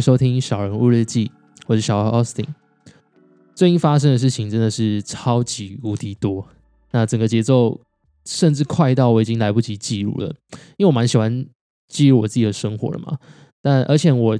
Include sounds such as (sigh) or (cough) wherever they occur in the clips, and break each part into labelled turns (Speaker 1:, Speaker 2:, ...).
Speaker 1: 收听《小人物日记》，我是小何 Austin。最近发生的事情真的是超级无敌多，那整个节奏甚至快到我已经来不及记录了，因为我蛮喜欢记录我自己的生活的嘛。但而且我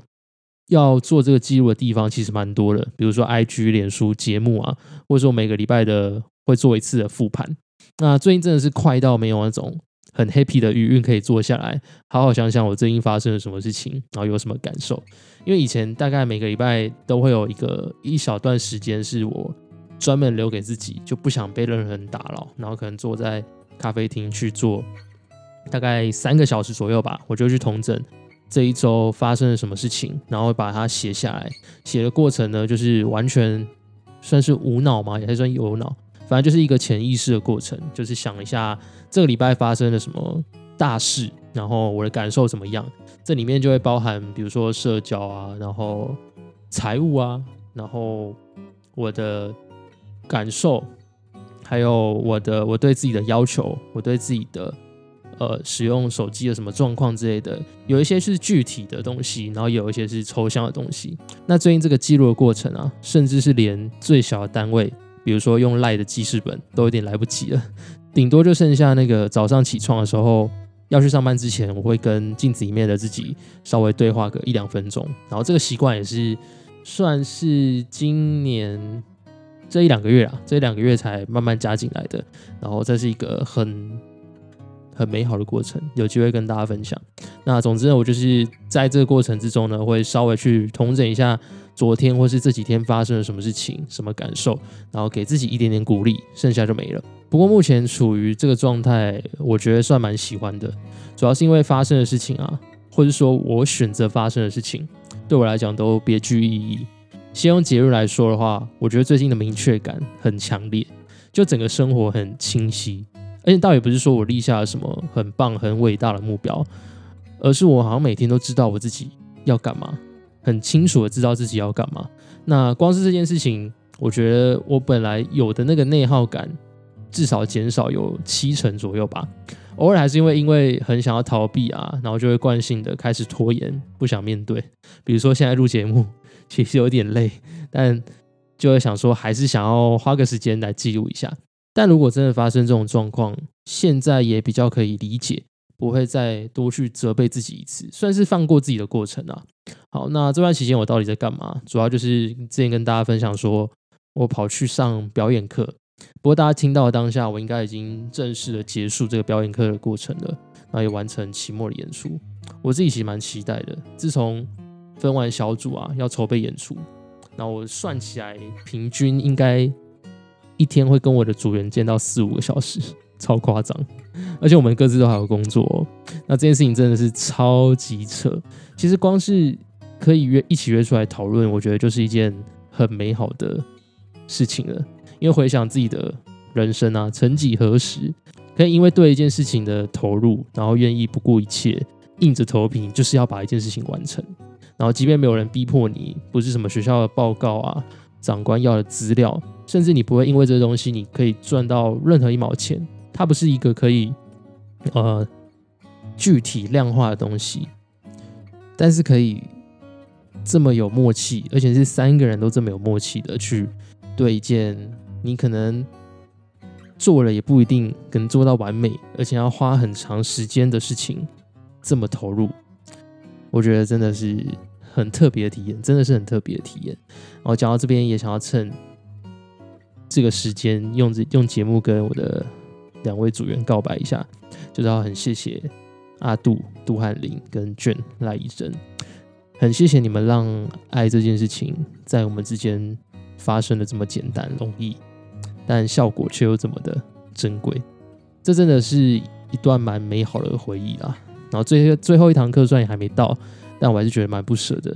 Speaker 1: 要做这个记录的地方其实蛮多的，比如说 IG、脸书、节目啊，或者说每个礼拜的会做一次的复盘。那最近真的是快到没有那种很 happy 的余韵可以坐下来，好好想想我最近发生了什么事情，然后有什么感受。因为以前大概每个礼拜都会有一个一小段时间是我专门留给自己，就不想被任何人打扰，然后可能坐在咖啡厅去做大概三个小时左右吧，我就去统整这一周发生了什么事情，然后把它写下来。写的过程呢，就是完全算是无脑嘛，也还算有脑。反正就是一个潜意识的过程，就是想一下这个礼拜发生了什么大事，然后我的感受怎么样。这里面就会包含，比如说社交啊，然后财务啊，然后我的感受，还有我的我对自己的要求，我对自己的呃使用手机的什么状况之类的，有一些是具体的东西，然后有一些是抽象的东西。那最近这个记录的过程啊，甚至是连最小的单位。比如说用赖的记事本都有点来不及了，顶多就剩下那个早上起床的时候要去上班之前，我会跟镜子里面的自己稍微对话个一两分钟。然后这个习惯也是算是今年这一两个月啊，这一两个月才慢慢加进来的。然后这是一个很很美好的过程，有机会跟大家分享。那总之呢，我就是在这个过程之中呢，会稍微去重整一下。昨天或是这几天发生了什么事情，什么感受，然后给自己一点点鼓励，剩下就没了。不过目前处于这个状态，我觉得算蛮喜欢的，主要是因为发生的事情啊，或者说我选择发生的事情，对我来讲都别具意义。先用节日来说的话，我觉得最近的明确感很强烈，就整个生活很清晰，而且倒也不是说我立下了什么很棒、很伟大的目标，而是我好像每天都知道我自己要干嘛。很清楚的知道自己要干嘛。那光是这件事情，我觉得我本来有的那个内耗感，至少减少有七成左右吧。偶尔还是因为因为很想要逃避啊，然后就会惯性的开始拖延，不想面对。比如说现在录节目，其实有点累，但就会想说还是想要花个时间来记录一下。但如果真的发生这种状况，现在也比较可以理解。不会再多去责备自己一次，算是放过自己的过程啊。好，那这段期间我到底在干嘛？主要就是之前跟大家分享说，我跑去上表演课。不过大家听到当下，我应该已经正式的结束这个表演课的过程了，然后也完成期末的演出。我自己其实蛮期待的。自从分完小组啊，要筹备演出，那我算起来平均应该一天会跟我的组员见到四五个小时。(laughs) 超夸张，而且我们各自都还有工作，那这件事情真的是超级扯。其实光是可以约一起约出来讨论，我觉得就是一件很美好的事情了。因为回想自己的人生啊，曾几何时，可以因为对一件事情的投入，然后愿意不顾一切，硬着头皮就是要把一件事情完成。然后即便没有人逼迫你，不是什么学校的报告啊，长官要的资料，甚至你不会因为这东西你可以赚到任何一毛钱。它不是一个可以呃具体量化的东西，但是可以这么有默契，而且是三个人都这么有默契的去对一件你可能做了也不一定能做到完美，而且要花很长时间的事情这么投入，我觉得真的是很特别的体验，真的是很特别的体验。然后讲到这边，也想要趁这个时间用这用节目跟我的。两位组员告白一下，就是要很谢谢阿杜、杜汉林跟卷赖医生，很谢谢你们让爱这件事情在我们之间发生的这么简单容易，但效果却又这么的珍贵。这真的是一段蛮美好的回忆啊！然后最最后一堂课虽然也还没到，但我还是觉得蛮不舍的，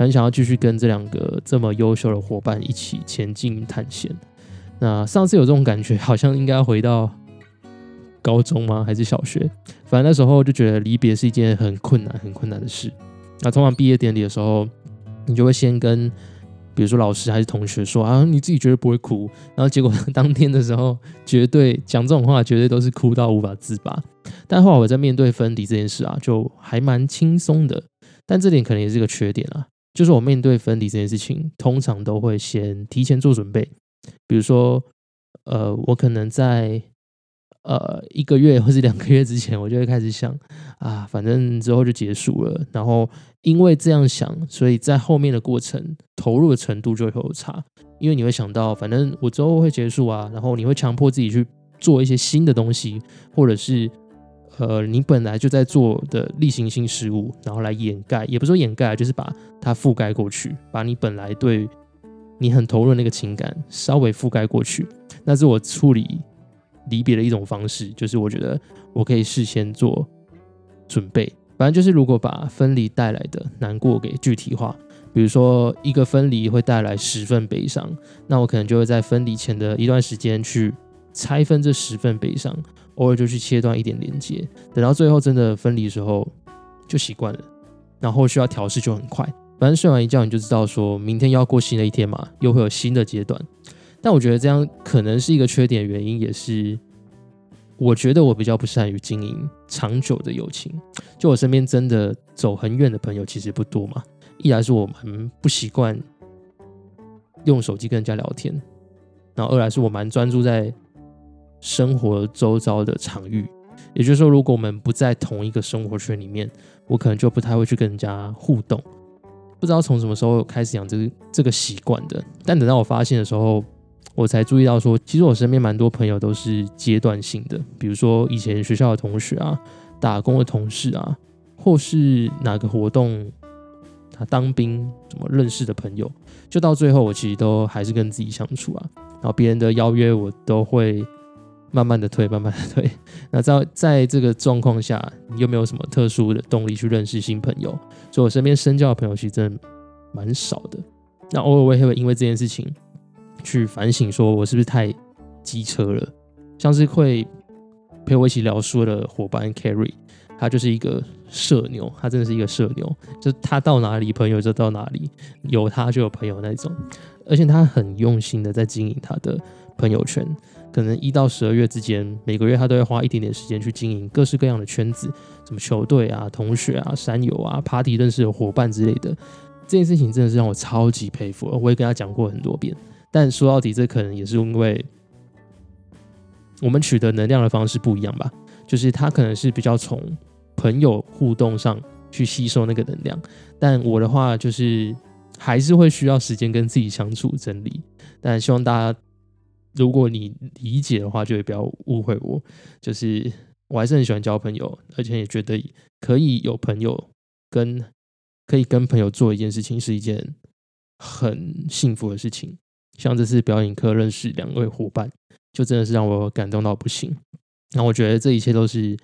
Speaker 1: 很想要继续跟这两个这么优秀的伙伴一起前进探险。那上次有这种感觉，(laughs) 好像应该回到。高中吗？还是小学？反正那时候就觉得离别是一件很困难、很困难的事。那通常毕业典礼的时候，你就会先跟，比如说老师还是同学说啊，你自己绝对不会哭。然后结果 (laughs) 当天的时候，绝对讲这种话，绝对都是哭到无法自拔。但后来我在面对分离这件事啊，就还蛮轻松的。但这点可能也是个缺点啊，就是我面对分离这件事情，通常都会先提前做准备，比如说，呃，我可能在呃一个月或是两个月之前，我就会开始想啊，反正之后就结束了。然后因为这样想，所以在后面的过程投入的程度就会有差，因为你会想到，反正我之后会结束啊，然后你会强迫自己去做一些新的东西，或者是。呃，你本来就在做的例行性事务，然后来掩盖，也不说掩盖，就是把它覆盖过去，把你本来对你很投入那个情感稍微覆盖过去。那是我处理离别的一种方式，就是我觉得我可以事先做准备。反正就是如果把分离带来的难过给具体化，比如说一个分离会带来十份悲伤，那我可能就会在分离前的一段时间去拆分这十份悲伤。偶尔就去切断一点连接，等到最后真的分离的时候就习惯了，然后需要调试就很快。反正睡完一觉你就知道，说明天要过新的一天嘛，又会有新的阶段。但我觉得这样可能是一个缺点，原因也是我觉得我比较不善于经营长久的友情。就我身边真的走很远的朋友其实不多嘛，一来是我蛮不习惯用手机跟人家聊天，然后二来是我蛮专注在。生活周遭的场域，也就是说，如果我们不在同一个生活圈里面，我可能就不太会去跟人家互动。不知道从什么时候开始养这个这个习惯的，但等到我发现的时候，我才注意到说，其实我身边蛮多朋友都是阶段性的，比如说以前学校的同学啊，打工的同事啊，或是哪个活动他当兵怎么认识的朋友，就到最后我其实都还是跟自己相处啊，然后别人的邀约我都会。慢慢的退，慢慢的退。(laughs) 那在在这个状况下，你又没有什么特殊的动力去认识新朋友？所以我身边深交的朋友其实真的蛮少的。那偶尔我也会因为这件事情去反省，说我是不是太机车了？像是会陪我一起聊书的伙伴 Carry，他就是一个社牛，他真的是一个社牛，就是他到哪里朋友就到哪里，有他就有朋友那种。而且他很用心的在经营他的朋友圈。可能一到十二月之间，每个月他都会花一点点时间去经营各式各样的圈子，什么球队啊、同学啊、山友啊、party 认识的伙伴之类的。这件事情真的是让我超级佩服，我也跟他讲过很多遍。但说到底，这可能也是因为我们取得能量的方式不一样吧。就是他可能是比较从朋友互动上去吸收那个能量，但我的话就是还是会需要时间跟自己相处整理。但希望大家。如果你理解的话，就也不要误会我。就是我还是很喜欢交朋友，而且也觉得可以有朋友跟可以跟朋友做一件事情，是一件很幸福的事情。像这次表演课认识两位伙伴，就真的是让我感动到不行。那我觉得这一切都是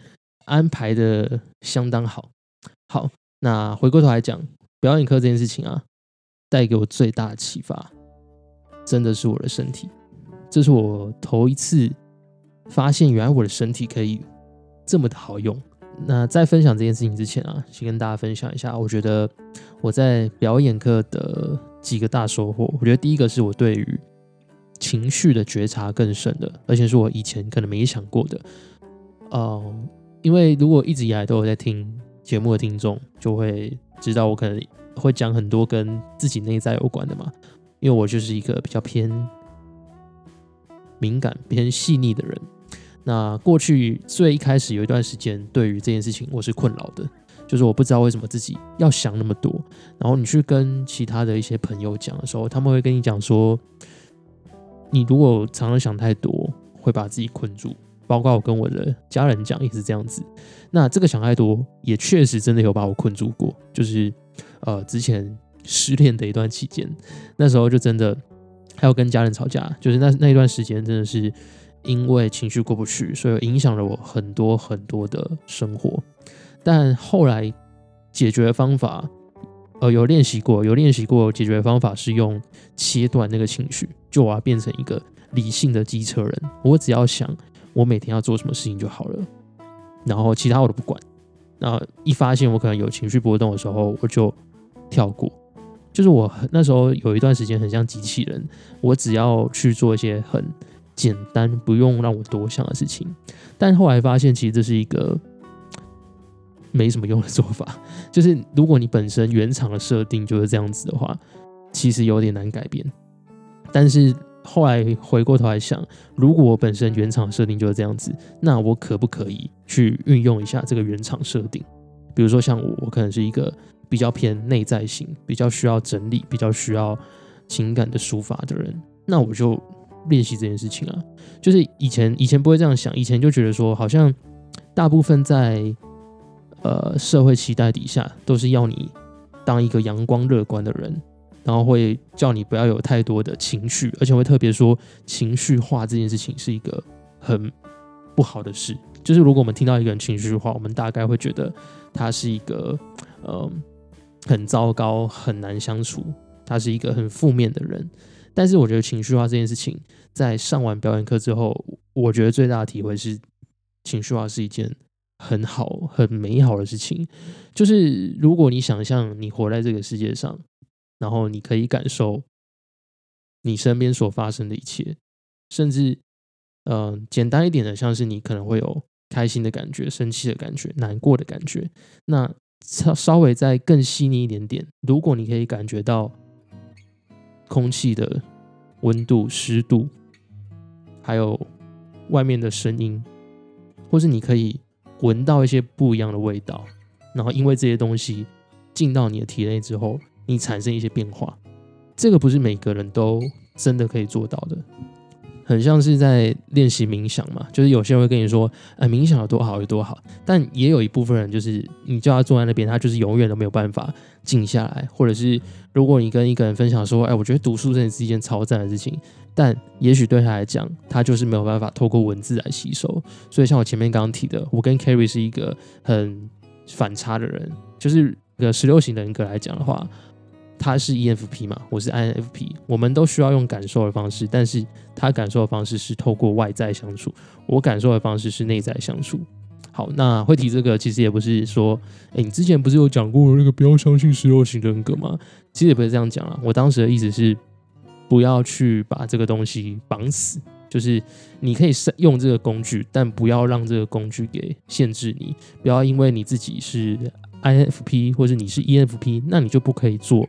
Speaker 1: 安排的相当好。好，那回过头来讲表演课这件事情啊，带给我最大的启发，真的是我的身体。这是我头一次发现，原来我的身体可以这么的好用。那在分享这件事情之前啊，先跟大家分享一下，我觉得我在表演课的几个大收获。我觉得第一个是我对于情绪的觉察更深的，而且是我以前可能没想过的。哦，因为如果一直以来都有在听节目的听众，就会知道我可能会讲很多跟自己内在有关的嘛。因为我就是一个比较偏。敏感偏细腻的人，那过去最一开始有一段时间，对于这件事情我是困扰的，就是我不知道为什么自己要想那么多。然后你去跟其他的一些朋友讲的时候，他们会跟你讲说，你如果常常想太多，会把自己困住。包括我跟我的家人讲也是这样子。那这个想太多，也确实真的有把我困住过。就是呃，之前失恋的一段期间，那时候就真的。还有跟家人吵架，就是那那一段时间，真的是因为情绪过不去，所以影响了我很多很多的生活。但后来解决方法，呃，有练习过，有练习过解决方法是用切断那个情绪，就我要变成一个理性的机车人，我只要想我每天要做什么事情就好了，然后其他我都不管。那一发现我可能有情绪波动的时候，我就跳过。就是我那时候有一段时间很像机器人，我只要去做一些很简单、不用让我多想的事情。但后来发现，其实这是一个没什么用的做法。就是如果你本身原厂的设定就是这样子的话，其实有点难改变。但是后来回过头来想，如果我本身原厂设定就是这样子，那我可不可以去运用一下这个原厂设定？比如说像我，我可能是一个比较偏内在型、比较需要整理、比较需要情感的抒发的人，那我就练习这件事情啊。就是以前以前不会这样想，以前就觉得说，好像大部分在呃社会期待底下，都是要你当一个阳光乐观的人。然后会叫你不要有太多的情绪，而且会特别说情绪化这件事情是一个很不好的事。就是如果我们听到一个人情绪化，我们大概会觉得他是一个嗯很糟糕、很难相处，他是一个很负面的人。但是我觉得情绪化这件事情，在上完表演课之后，我觉得最大的体会是，情绪化是一件很好、很美好的事情。就是如果你想象你活在这个世界上。然后你可以感受你身边所发生的一切，甚至，嗯，简单一点的，像是你可能会有开心的感觉、生气的感觉、难过的感觉。那稍稍微再更细腻一点点，如果你可以感觉到空气的温度、湿度，还有外面的声音，或是你可以闻到一些不一样的味道，然后因为这些东西进到你的体内之后。你产生一些变化，这个不是每个人都真的可以做到的，很像是在练习冥想嘛。就是有些人会跟你说，哎，冥想有多好有多好，但也有一部分人就是你叫他坐在那边，他就是永远都没有办法静下来。或者是如果你跟一个人分享说，哎，我觉得读书真的是一件超赞的事情，但也许对他来讲，他就是没有办法透过文字来吸收。所以像我前面刚刚提的，我跟 Carrie 是一个很反差的人，就是个十六型人格来讲的话。他是 EFP 嘛，我是 INFP，我们都需要用感受的方式，但是他感受的方式是透过外在相处，我感受的方式是内在相处。好，那会提这个，其实也不是说，哎，你之前不是有讲过那个不要相信失落型人格吗？其实也不是这样讲啊，我当时的意思是，不要去把这个东西绑死，就是你可以用这个工具，但不要让这个工具给限制你，不要因为你自己是 INFP 或者你是 ENFP，那你就不可以做。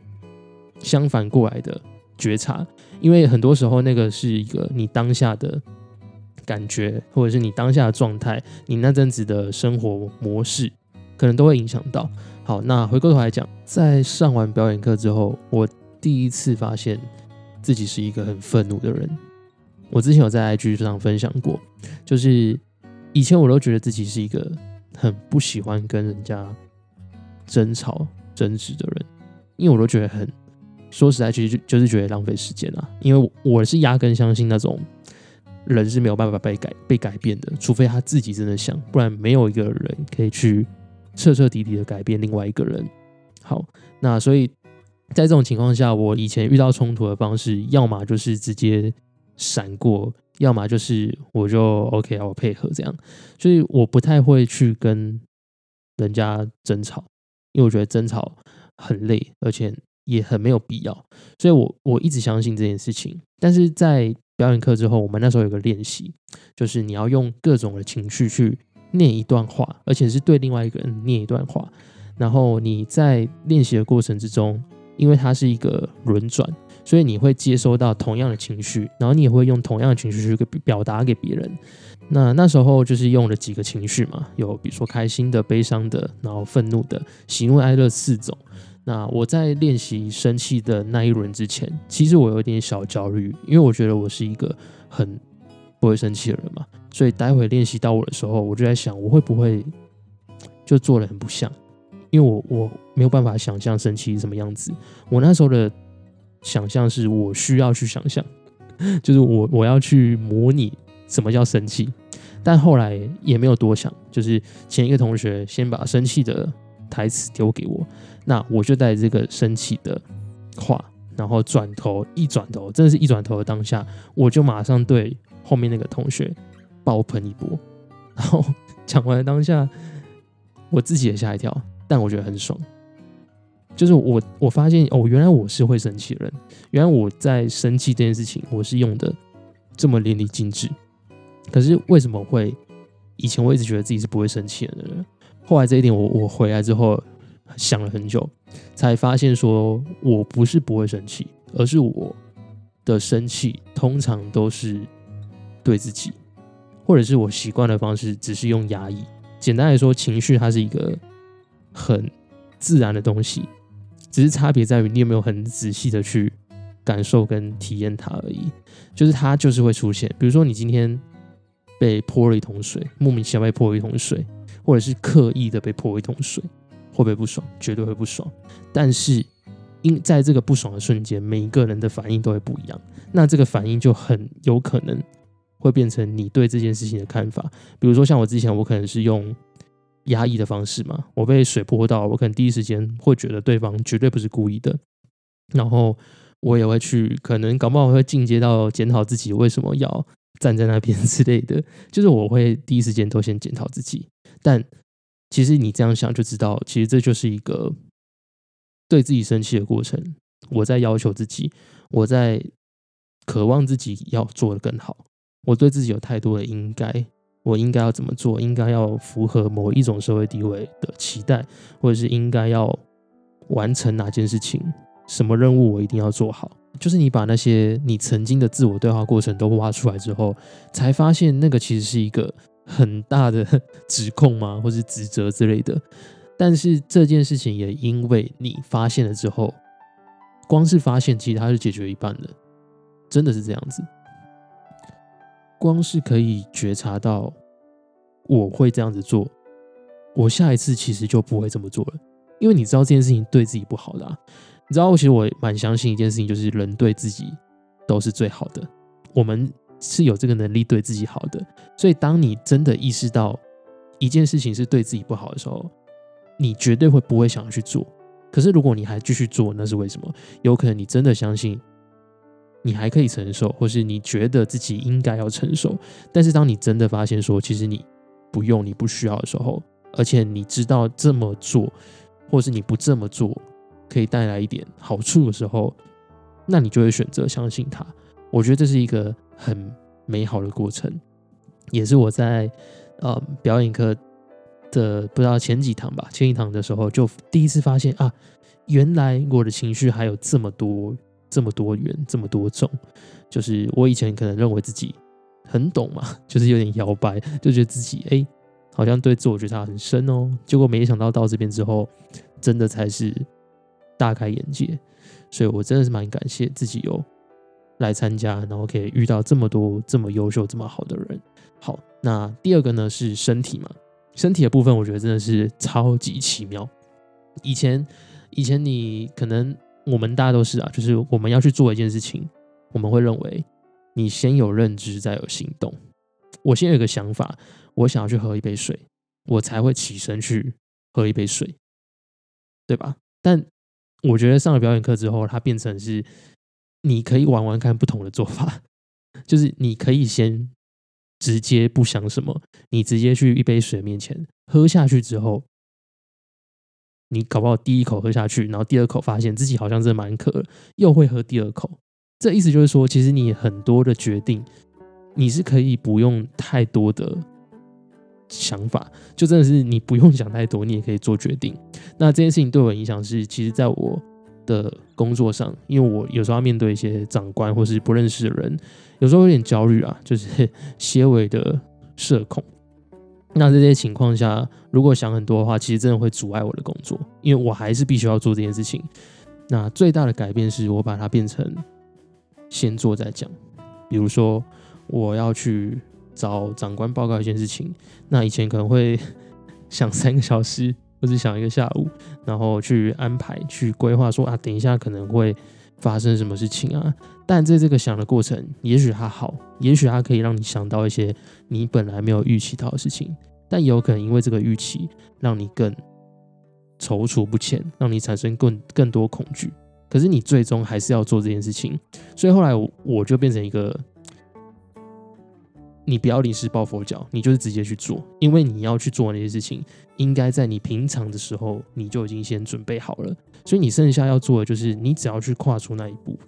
Speaker 1: 相反过来的觉察，因为很多时候那个是一个你当下的感觉，或者是你当下的状态，你那阵子的生活模式，可能都会影响到。好，那回过头来讲，在上完表演课之后，我第一次发现自己是一个很愤怒的人。我之前有在 IG 上分享过，就是以前我都觉得自己是一个很不喜欢跟人家争吵争执的人，因为我都觉得很。说实在，其实就就是觉得浪费时间啊，因为我是压根相信那种人是没有办法被改被改变的，除非他自己真的想，不然没有一个人可以去彻彻底底的改变另外一个人。好，那所以在这种情况下，我以前遇到冲突的方式，要么就是直接闪过，要么就是我就 OK 啊，我配合这样，所以我不太会去跟人家争吵，因为我觉得争吵很累，而且。也很没有必要，所以我我一直相信这件事情。但是在表演课之后，我们那时候有个练习，就是你要用各种的情绪去念一段话，而且是对另外一个人念一段话。然后你在练习的过程之中，因为它是一个轮转，所以你会接收到同样的情绪，然后你也会用同样的情绪去表达给别人。那那时候就是用了几个情绪嘛，有比如说开心的、悲伤的，然后愤怒的、喜怒哀乐四种。那我在练习生气的那一轮之前，其实我有一点小焦虑，因为我觉得我是一个很不会生气的人嘛，所以待会练习到我的时候，我就在想，我会不会就做的很不像？因为我我没有办法想象生气是什么样子。我那时候的想象是我需要去想象，(laughs) 就是我我要去模拟什么叫生气，但后来也没有多想，就是前一个同学先把生气的台词丢给我。那我就带这个生气的话，然后转头一转头，真的是一转头的当下，我就马上对后面那个同学爆喷一波，然后讲完当下，我自己也吓一跳，但我觉得很爽。就是我我发现哦，原来我是会生气的人，原来我在生气这件事情，我是用的这么淋漓尽致。可是为什么会以前我一直觉得自己是不会生气的人？后来这一点，我我回来之后想了很久，才发现说我不是不会生气，而是我的生气通常都是对自己，或者是我习惯的方式只是用压抑。简单来说，情绪它是一个很自然的东西，只是差别在于你有没有很仔细的去感受跟体验它而已。就是它就是会出现，比如说你今天被泼了一桶水，莫名其妙被泼了一桶水。或者是刻意的被泼一桶水，会不会不爽？绝对会不爽。但是，因在这个不爽的瞬间，每一个人的反应都会不一样。那这个反应就很有可能会变成你对这件事情的看法。比如说，像我之前，我可能是用压抑的方式嘛，我被水泼到，我可能第一时间会觉得对方绝对不是故意的。然后我也会去，可能搞不好会进阶到检讨自己为什么要站在那边 (laughs) 之类的。就是我会第一时间都先检讨自己。但其实你这样想就知道，其实这就是一个对自己生气的过程。我在要求自己，我在渴望自己要做的更好。我对自己有太多的应该，我应该要怎么做？应该要符合某一种社会地位的期待，或者是应该要完成哪件事情？什么任务我一定要做好？就是你把那些你曾经的自我对话过程都挖出来之后，才发现那个其实是一个。很大的指控吗，(laughs) 或是指责之类的？但是这件事情也因为你发现了之后，光是发现，其实它是解决一半的，真的是这样子。光是可以觉察到我会这样子做，我下一次其实就不会这么做了，因为你知道这件事情对自己不好的。你知道，其实我蛮相信一件事情，就是人对自己都是最好的。我们。是有这个能力对自己好的，所以当你真的意识到一件事情是对自己不好的时候，你绝对会不会想要去做。可是如果你还继续做，那是为什么？有可能你真的相信你还可以承受，或是你觉得自己应该要承受。但是当你真的发现说，其实你不用、你不需要的时候，而且你知道这么做，或是你不这么做可以带来一点好处的时候，那你就会选择相信他。我觉得这是一个。很美好的过程，也是我在呃表演课的不知道前几堂吧，前一堂的时候就第一次发现啊，原来我的情绪还有这么多、这么多元、这么多种。就是我以前可能认为自己很懂嘛，(laughs) 就是有点摇摆，就觉得自己哎，好像对自我觉察很深哦。结果没想到到这边之后，真的才是大开眼界。所以我真的是蛮感谢自己有。来参加，然后可以遇到这么多这么优秀、这么好的人。好，那第二个呢是身体嘛？身体的部分，我觉得真的是超级奇妙。以前，以前你可能我们大家都是啊，就是我们要去做一件事情，我们会认为你先有认知，再有行动。我先有一个想法，我想要去喝一杯水，我才会起身去喝一杯水，对吧？但我觉得上了表演课之后，它变成是。你可以玩玩看不同的做法，(laughs) 就是你可以先直接不想什么，你直接去一杯水面前喝下去之后，你搞不好第一口喝下去，然后第二口发现自己好像真的蛮渴，又会喝第二口。这意思就是说，其实你很多的决定，你是可以不用太多的想法，就真的是你不用想太多，你也可以做决定。那这件事情对我影响是，其实在我。的工作上，因为我有时候要面对一些长官或是不认识的人，有时候有点焦虑啊，就是 (laughs) 些微的社恐。那这些情况下，如果想很多的话，其实真的会阻碍我的工作，因为我还是必须要做这件事情。那最大的改变是我把它变成先做再讲。比如说，我要去找长官报告一件事情，那以前可能会 (laughs) 想三个小时。或者想一个下午，然后去安排、去规划，说啊，等一下可能会发生什么事情啊？但在这个想的过程，也许它好，也许它可以让你想到一些你本来没有预期到的事情，但也有可能因为这个预期，让你更踌躇不前，让你产生更更多恐惧。可是你最终还是要做这件事情，所以后来我就变成一个。你不要临时抱佛脚，你就是直接去做，因为你要去做那些事情，应该在你平常的时候你就已经先准备好了。所以你剩下要做的就是，你只要去跨出那一步。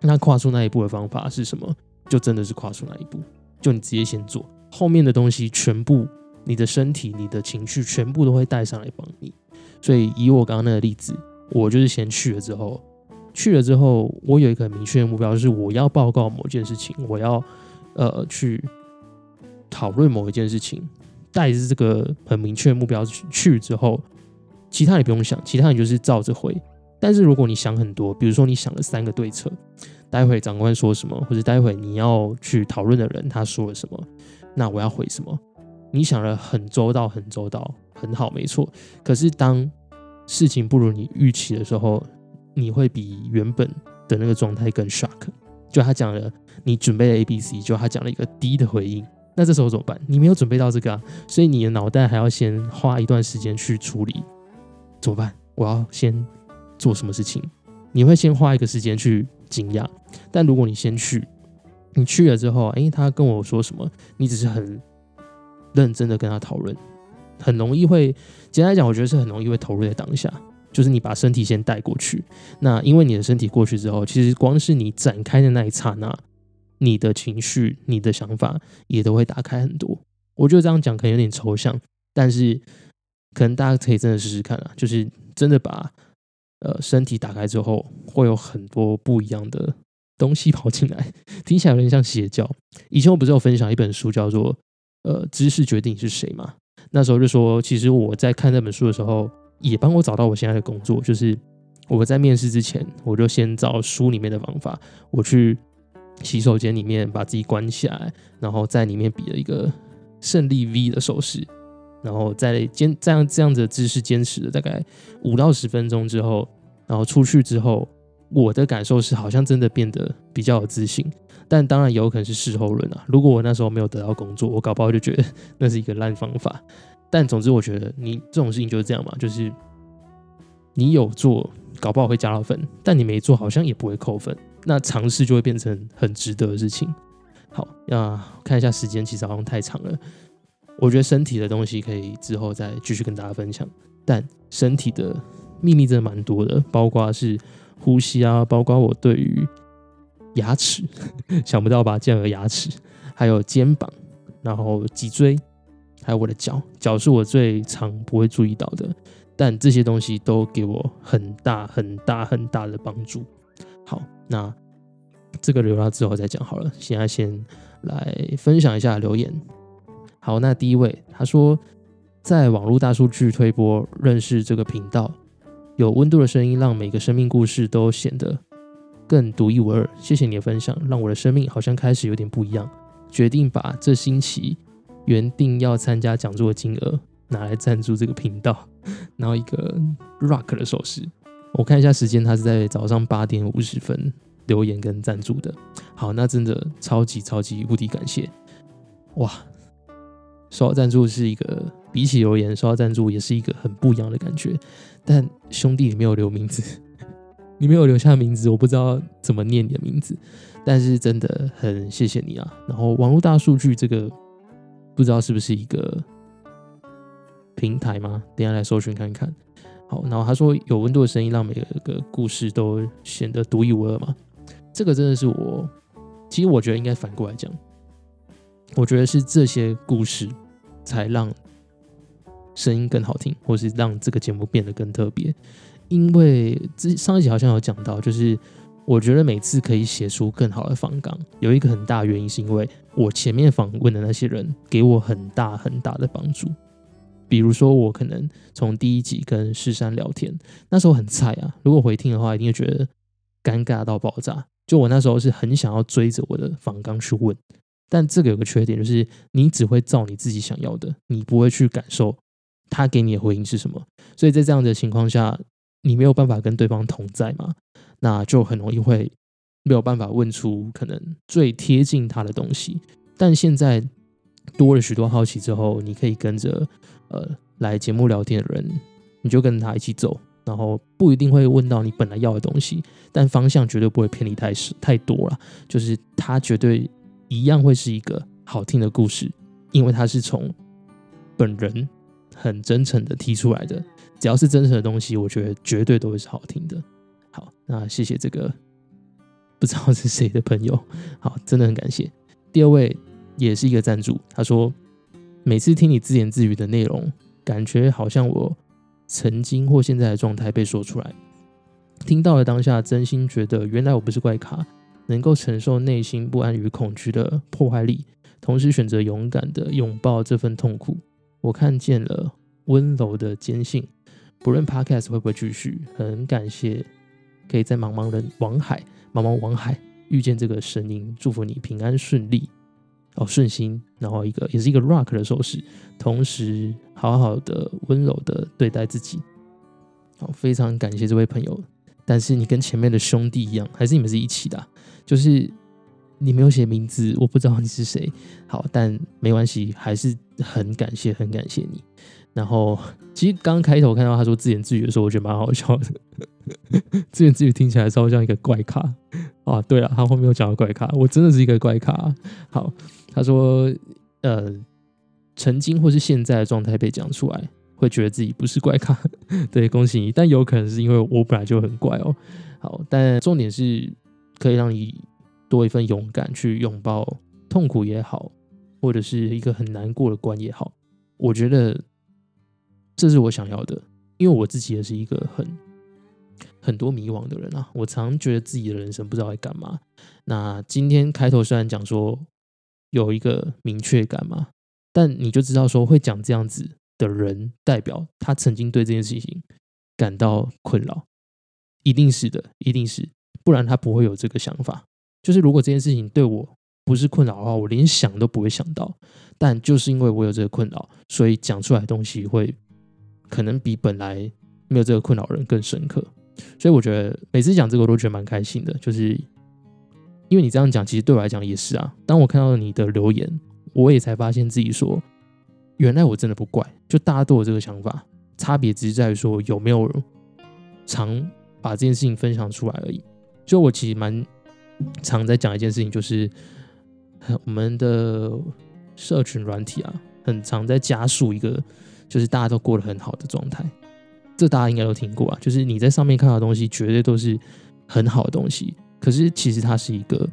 Speaker 1: 那跨出那一步的方法是什么？就真的是跨出那一步，就你直接先做，后面的东西全部你的身体、你的情绪全部都会带上来帮你。所以以我刚刚那个例子，我就是先去了之后，去了之后，我有一个很明确的目标，就是我要报告某件事情，我要呃去讨论某一件事情，带着这个很明确的目标去去之后，其他你不用想，其他你就是照着回。但是如果你想很多，比如说你想了三个对策，待会长官说什么，或者待会你要去讨论的人他说了什么，那我要回什么？你想了很周到，很周到，很好，没错。可是当事情不如你预期的时候，你会比原本的那个状态更 shock。就他讲了，你准备了 A、B、C，就他讲了一个 D 的回应，那这时候怎么办？你没有准备到这个啊，所以你的脑袋还要先花一段时间去处理，怎么办？我要先。做什么事情，你会先花一个时间去惊讶，但如果你先去，你去了之后，哎，他跟我说什么，你只是很认真的跟他讨论，很容易会，简单来讲，我觉得是很容易会投入在当下，就是你把身体先带过去，那因为你的身体过去之后，其实光是你展开的那一刹那，你的情绪、你的想法也都会打开很多。我觉得这样讲可能有点抽象，但是可能大家可以真的试试看啊，就是真的把。呃，身体打开之后，会有很多不一样的东西跑进来，(laughs) 听起来有点像邪教。以前我不是有分享一本书，叫做《呃，知识决定你是谁》嘛？那时候就说，其实我在看那本书的时候，也帮我找到我现在的工作，就是我在面试之前，我就先找书里面的方法，我去洗手间里面把自己关起来，然后在里面比了一个胜利 V 的手势。然后在坚这样这样子的姿势坚持了大概五到十分钟之后，然后出去之后，我的感受是好像真的变得比较有自信。但当然也有可能是事后论啊。如果我那时候没有得到工作，我搞不好就觉得那是一个烂方法。但总之，我觉得你这种事情就是这样嘛，就是你有做，搞不好会加到分；但你没做，好像也不会扣分。那尝试就会变成很值得的事情。好，那看一下时间，其实好像太长了。我觉得身体的东西可以之后再继续跟大家分享，但身体的秘密真的蛮多的，包括是呼吸啊，包括我对于牙齿，(laughs) 想不到吧？这样的牙齿，还有肩膀，然后脊椎，还有我的脚，脚是我最常不会注意到的，但这些东西都给我很大很大很大的帮助。好，那这个留到之后再讲好了，现在先来分享一下留言。好，那第一位他说，在网络大数据推播认识这个频道，有温度的声音让每个生命故事都显得更独一无二。谢谢你的分享，让我的生命好像开始有点不一样。决定把这星期原定要参加讲座的金额拿来赞助这个频道，(laughs) 然后一个 rock 的手势。我看一下时间，他是在早上八点五十分留言跟赞助的。好，那真的超级超级无敌感谢，哇！收到赞助是一个比起留言，收到赞助也是一个很不一样的感觉。但兄弟，你没有留名字，(laughs) 你没有留下名字，我不知道怎么念你的名字。但是真的很谢谢你啊！然后网络大数据这个不知道是不是一个平台吗？等下来搜寻看看。然后他说有温度的声音让每个故事都显得独一无二嘛。这个真的是我，其实我觉得应该反过来讲，我觉得是这些故事。才让声音更好听，或是让这个节目变得更特别。因为之上一集好像有讲到，就是我觉得每次可以写出更好的访纲，有一个很大原因是因为我前面访问的那些人给我很大很大的帮助。比如说，我可能从第一集跟世山聊天，那时候很菜啊，如果回听的话，一定会觉得尴尬到爆炸。就我那时候是很想要追着我的访刚去问。但这个有个缺点，就是你只会照你自己想要的，你不会去感受他给你的回应是什么。所以在这样的情况下，你没有办法跟对方同在嘛，那就很容易会没有办法问出可能最贴近他的东西。但现在多了许多好奇之后，你可以跟着呃来节目聊天的人，你就跟他一起走，然后不一定会问到你本来要的东西，但方向绝对不会偏离太太多了，就是他绝对。一样会是一个好听的故事，因为他是从本人很真诚的提出来的。只要是真诚的东西，我觉得绝对都会是好听的。好，那谢谢这个不知道是谁的朋友，好，真的很感谢。第二位也是一个赞助，他说每次听你自言自语的内容，感觉好像我曾经或现在的状态被说出来。听到了当下，真心觉得原来我不是怪咖，能够承受内心不安与恐惧的破坏力，同时选择勇敢的拥抱这份痛苦。我看见了温柔的坚信，不论 Podcast 会不会继续，很感谢可以在茫茫人网海、茫茫网海遇见这个声音，祝福你平安顺利。哦，顺心，然后一个也是一个 rock 的手势，同时好好的温柔的对待自己。好，非常感谢这位朋友。但是你跟前面的兄弟一样，还是你们是一起的？就是你没有写名字，我不知道你是谁。好，但没关系，还是很感谢，很感谢你。然后，其实刚开头看到他说自言自语的时候，我觉得蛮好笑的。(laughs) 自言自语听起来超像一个怪咖啊！对了，他后面又讲到怪咖，我真的是一个怪咖。好，他说，呃，曾经或是现在的状态被讲出来，会觉得自己不是怪咖。(laughs) 对，恭喜你！但有可能是因为我本来就很怪哦。好，但重点是可以让你多一份勇敢去拥抱痛苦也好，或者是一个很难过的关也好，我觉得。这是我想要的，因为我自己也是一个很很多迷惘的人啊。我常觉得自己的人生不知道在干嘛。那今天开头虽然讲说有一个明确感嘛，但你就知道说会讲这样子的人，代表他曾经对这件事情感到困扰，一定是的，一定是，不然他不会有这个想法。就是如果这件事情对我不是困扰的话，我连想都不会想到。但就是因为我有这个困扰，所以讲出来的东西会。可能比本来没有这个困扰人更深刻，所以我觉得每次讲这个我都觉得蛮开心的，就是因为你这样讲，其实对我来讲也是啊。当我看到你的留言，我也才发现自己说，原来我真的不怪，就大家都有这个想法，差别只是在于说有没有常把这件事情分享出来而已。就我其实蛮常在讲一件事情，就是我们的社群软体啊，很常在加速一个。就是大家都过得很好的状态，这大家应该都听过啊。就是你在上面看到的东西，绝对都是很好的东西。可是其实它是一个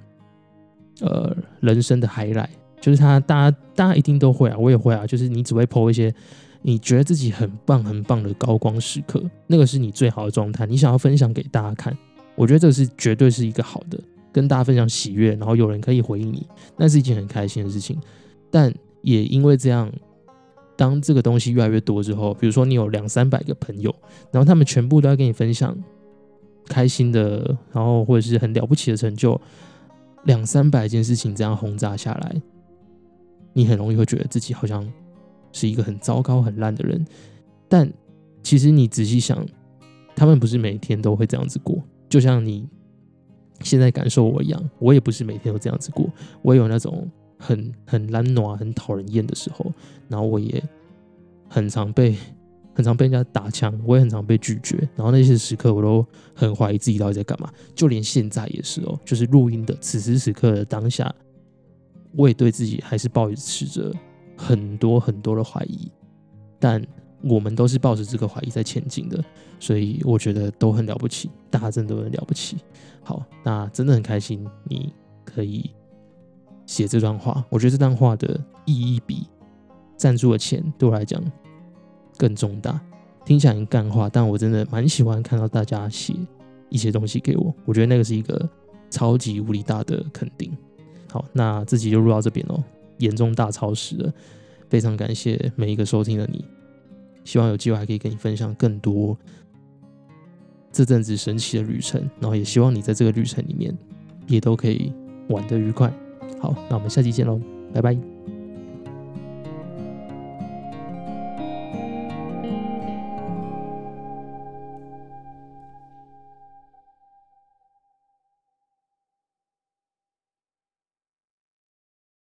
Speaker 1: 呃人生的 highlight，就是它大家大家一定都会啊，我也会啊。就是你只会 po 一些你觉得自己很棒很棒的高光时刻，那个是你最好的状态，你想要分享给大家看。我觉得这是绝对是一个好的，跟大家分享喜悦，然后有人可以回应你，那是一件很开心的事情。但也因为这样。当这个东西越来越多之后，比如说你有两三百个朋友，然后他们全部都要跟你分享开心的，然后或者是很了不起的成就，两三百件事情这样轰炸下来，你很容易会觉得自己好像是一个很糟糕、很烂的人。但其实你仔细想，他们不是每天都会这样子过，就像你现在感受我一样，我也不是每天都这样子过，我有那种。很很懒惰、很讨人厌的时候，然后我也很常被很常被人家打枪，我也很常被拒绝，然后那些时刻我都很怀疑自己到底在干嘛。就连现在也是哦，就是录音的此时此刻的当下，我也对自己还是抱持着很多很多的怀疑。但我们都是抱着这个怀疑在前进的，所以我觉得都很了不起，大家真的都很了不起。好，那真的很开心，你可以。写这段话，我觉得这段话的意义比赞助的钱对我来讲更重大。听起来很干话，但我真的蛮喜欢看到大家写一些东西给我。我觉得那个是一个超级无敌大的肯定。好，那自己就录到这边喽，严重大超时了。非常感谢每一个收听的你，希望有机会还可以跟你分享更多这阵子神奇的旅程，然后也希望你在这个旅程里面也都可以玩得愉快。好，那我们下期见喽，拜拜。